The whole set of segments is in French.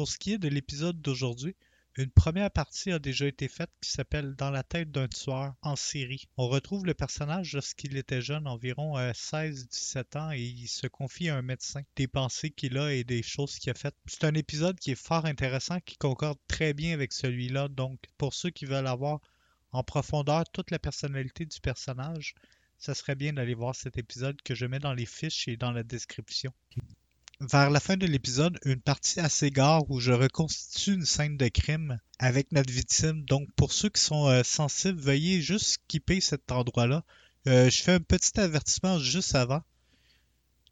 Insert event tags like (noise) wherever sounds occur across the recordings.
Pour ce qui est de l'épisode d'aujourd'hui, une première partie a déjà été faite qui s'appelle Dans la tête d'un tueur en série. On retrouve le personnage lorsqu'il était jeune, environ 16-17 ans, et il se confie à un médecin des pensées qu'il a et des choses qu'il a faites. C'est un épisode qui est fort intéressant, qui concorde très bien avec celui-là, donc pour ceux qui veulent avoir en profondeur toute la personnalité du personnage, ça serait bien d'aller voir cet épisode que je mets dans les fiches et dans la description. Vers la fin de l'épisode, une partie assez gare où je reconstitue une scène de crime avec notre victime. Donc, pour ceux qui sont euh, sensibles, veuillez juste skipper cet endroit-là. Euh, je fais un petit avertissement juste avant.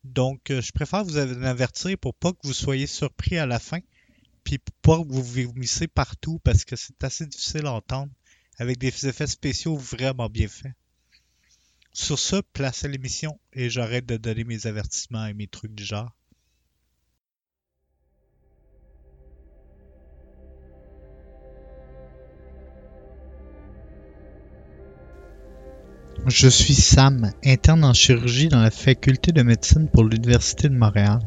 Donc, euh, je préfère vous avertir pour pas que vous soyez surpris à la fin, puis pour pas que vous vomissez partout parce que c'est assez difficile à entendre avec des effets spéciaux vraiment bien faits. Sur ce, place à l'émission et j'arrête de donner mes avertissements et mes trucs du genre. Je suis Sam, interne en chirurgie dans la faculté de médecine pour l'Université de Montréal.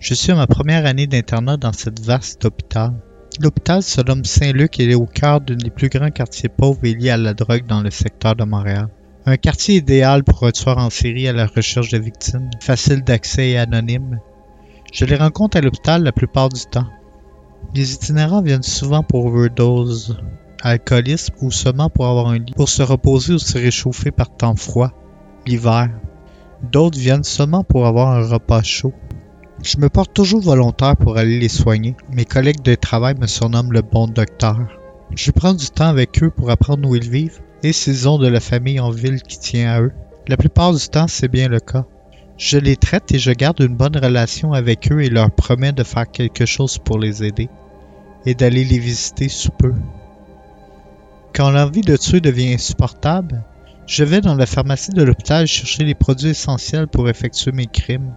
Je suis à ma première année d'internat dans cette vaste hôpital. L'hôpital se nomme Saint-Luc et est au cœur d'un des plus grands quartiers pauvres et liés à la drogue dans le secteur de Montréal. Un quartier idéal pour un tueur en série à la recherche de victimes, facile d'accès et anonyme. Je les rencontre à l'hôpital la plupart du temps. Les itinérants viennent souvent pour overdose, alcoolisme ou seulement pour avoir un lit, pour se reposer ou se réchauffer par temps froid, l'hiver. D'autres viennent seulement pour avoir un repas chaud. Je me porte toujours volontaire pour aller les soigner. Mes collègues de travail me surnomment le bon docteur. Je prends du temps avec eux pour apprendre où ils vivent et s'ils ont de la famille en ville qui tient à eux. La plupart du temps, c'est bien le cas. Je les traite et je garde une bonne relation avec eux et leur promets de faire quelque chose pour les aider et d'aller les visiter sous peu. Quand l'envie de tuer devient insupportable, je vais dans la pharmacie de l'hôpital chercher les produits essentiels pour effectuer mes crimes.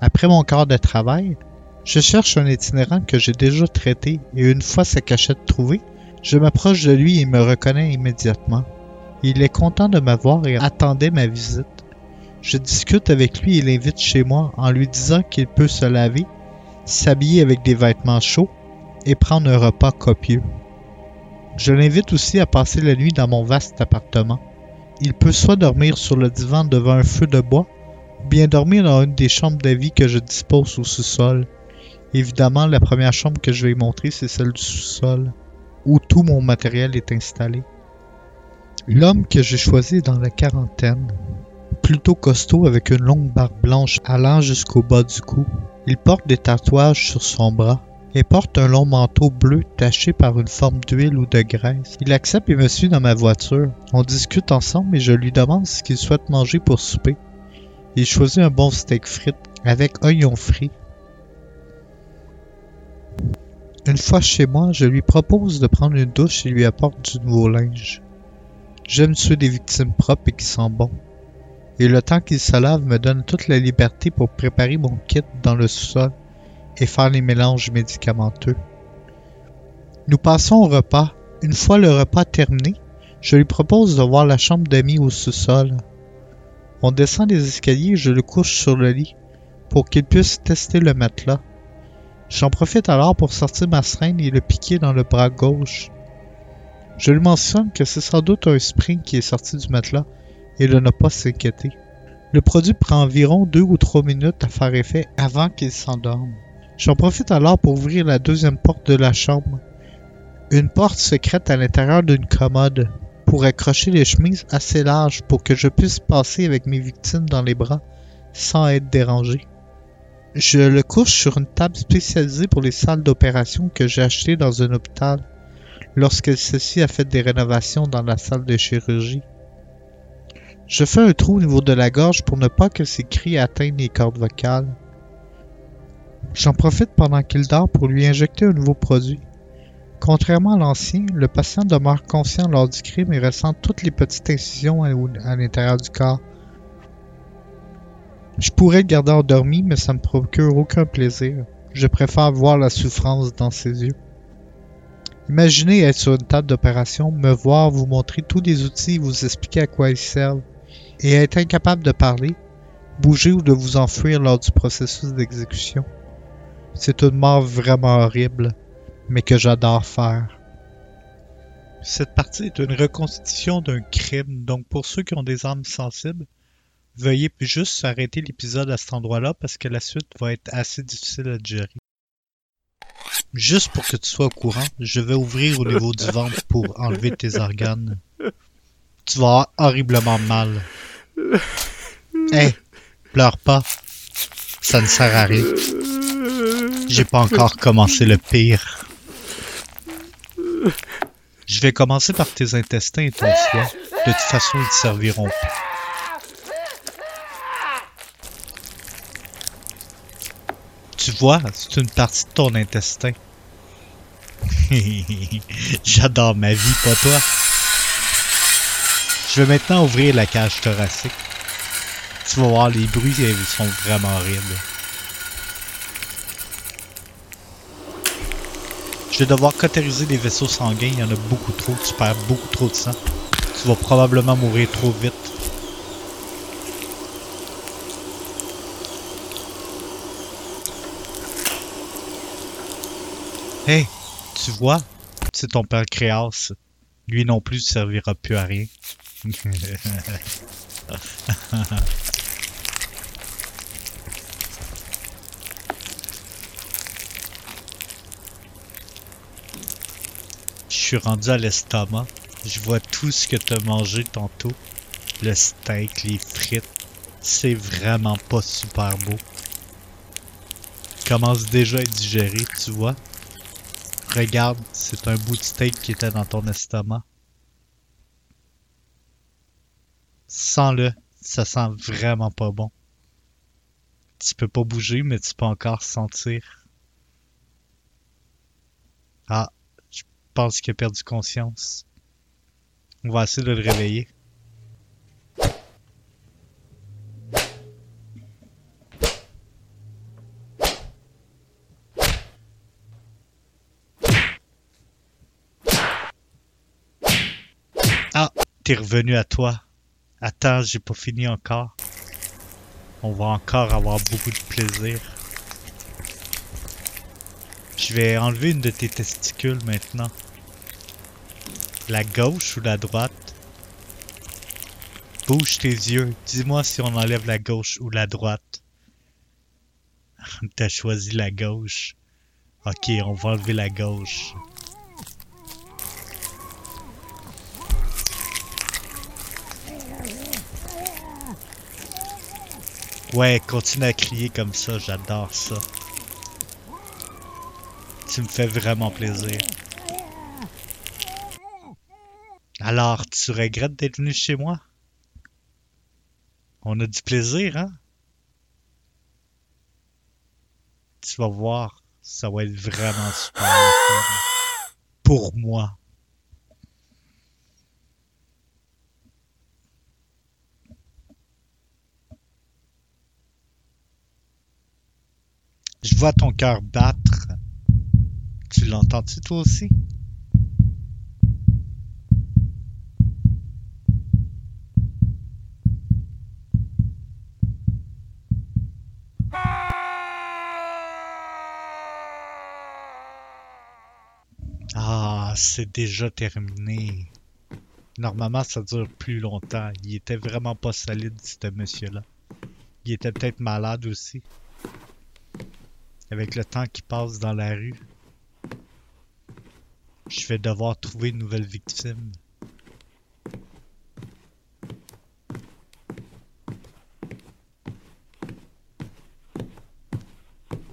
Après mon quart de travail, je cherche un itinérant que j'ai déjà traité et une fois sa cachette trouvée, je m'approche de lui et me reconnaît immédiatement. Il est content de m'avoir et attendait ma visite. Je discute avec lui et l'invite chez moi en lui disant qu'il peut se laver, s'habiller avec des vêtements chauds et prendre un repas copieux. Je l'invite aussi à passer la nuit dans mon vaste appartement. Il peut soit dormir sur le divan devant un feu de bois, ou bien dormir dans une des chambres d'avis que je dispose au sous-sol. Évidemment, la première chambre que je vais montrer, c'est celle du sous-sol, où tout mon matériel est installé. L'homme que j'ai choisi dans la quarantaine, plutôt costaud avec une longue barbe blanche allant jusqu'au bas du cou. Il porte des tatouages sur son bras et porte un long manteau bleu taché par une forme d'huile ou de graisse. Il accepte et me suit dans ma voiture. On discute ensemble et je lui demande ce qu'il souhaite manger pour souper. Il choisit un bon steak frites avec oignons frits. Une fois chez moi, je lui propose de prendre une douche et lui apporte du nouveau linge. J'aime tuer des victimes propres et qui sentent bon. Et le temps qu'il se lave me donne toute la liberté pour préparer mon kit dans le sous-sol et faire les mélanges médicamenteux. Nous passons au repas. Une fois le repas terminé, je lui propose de voir la chambre d'amis au sous-sol. On descend les escaliers et je le couche sur le lit pour qu'il puisse tester le matelas. J'en profite alors pour sortir ma seringue et le piquer dans le bras gauche. Je lui mentionne que c'est sans doute un spring qui est sorti du matelas et de ne pas s'inquiéter. Le produit prend environ deux ou trois minutes à faire effet avant qu'il s'endorme. J'en profite alors pour ouvrir la deuxième porte de la chambre. Une porte secrète à l'intérieur d'une commode pour accrocher les chemises assez larges pour que je puisse passer avec mes victimes dans les bras sans être dérangé. Je le couche sur une table spécialisée pour les salles d'opération que j'ai achetée dans un hôpital lorsque ceci a fait des rénovations dans la salle de chirurgie. Je fais un trou au niveau de la gorge pour ne pas que ses cris atteignent les cordes vocales. J'en profite pendant qu'il dort pour lui injecter un nouveau produit. Contrairement à l'ancien, le patient demeure conscient lors du crime et ressent toutes les petites incisions à, l'intérieur du corps. Je pourrais le garder endormi, mais ça ne me procure aucun plaisir. Je préfère voir la souffrance dans ses yeux. Imaginez être sur une table d'opération, me voir vous montrer tous les outils et vous expliquer à quoi ils servent, et être incapable de parler, bouger ou de vous enfuir lors du processus d'exécution. C'est une mort vraiment horrible, mais que j'adore faire. Cette partie est une reconstitution d'un crime, donc pour ceux qui ont des âmes sensibles, veuillez juste arrêter l'épisode à cet endroit-là parce que la suite va être assez difficile à gérer. Juste pour que tu sois au courant, je vais ouvrir au niveau du ventre pour enlever tes organes. Tu vas horriblement mal. Hé, pleure pas. Ça ne sert à rien. J'ai pas encore commencé le pire. Je vais commencer par tes intestins et ton. De toute façon, ils te serviront. Tu vois, c'est une partie de ton intestin. (laughs) J'adore ma vie, pas toi. Je vais maintenant ouvrir la cage thoracique. Tu vas voir, les bruits ils sont vraiment horribles. Je vais devoir cautériser les vaisseaux sanguins, il y en a beaucoup trop, tu perds beaucoup trop de sang. Tu vas probablement mourir trop vite. Hey, tu vois, c'est ton pancréas. Lui non plus ne servira plus à rien. (laughs) suis rendu à l'estomac. Je vois tout ce que tu as mangé tantôt. Le steak, les frites. C'est vraiment pas super beau. Commence déjà à être digéré, tu vois. Regarde, c'est un bout de steak qui était dans ton estomac. Sens-le, ça sent vraiment pas bon. Tu peux pas bouger, mais tu peux encore sentir. Ah, pense qu'il a perdu conscience. On va essayer de le réveiller. Ah, t'es revenu à toi. Attends, j'ai pas fini encore. On va encore avoir beaucoup de plaisir. Je vais enlever une de tes testicules maintenant. La gauche ou la droite? Bouge tes yeux. Dis-moi si on enlève la gauche ou la droite. (laughs) T'as choisi la gauche. Ok, on va enlever la gauche. Ouais, continue à crier comme ça, j'adore ça. Tu me fais vraiment plaisir. Alors, tu regrettes d'être venu chez moi? On a du plaisir, hein? Tu vas voir, ça va être vraiment super. Pour moi. Je vois ton cœur battre. Tu l'entends-tu toi aussi? C'est déjà terminé. Normalement, ça dure plus longtemps. Il était vraiment pas solide, ce monsieur-là. Il était peut-être malade aussi. Avec le temps qui passe dans la rue, je vais devoir trouver une nouvelle victime.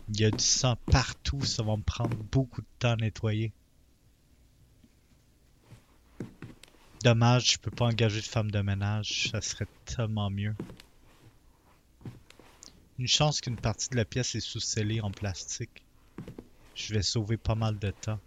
Il y a du sang partout, ça va me prendre beaucoup de temps à nettoyer. Dommage, je peux pas engager de femme de ménage, ça serait tellement mieux. Une chance qu'une partie de la pièce est sous-scellée en plastique. Je vais sauver pas mal de temps.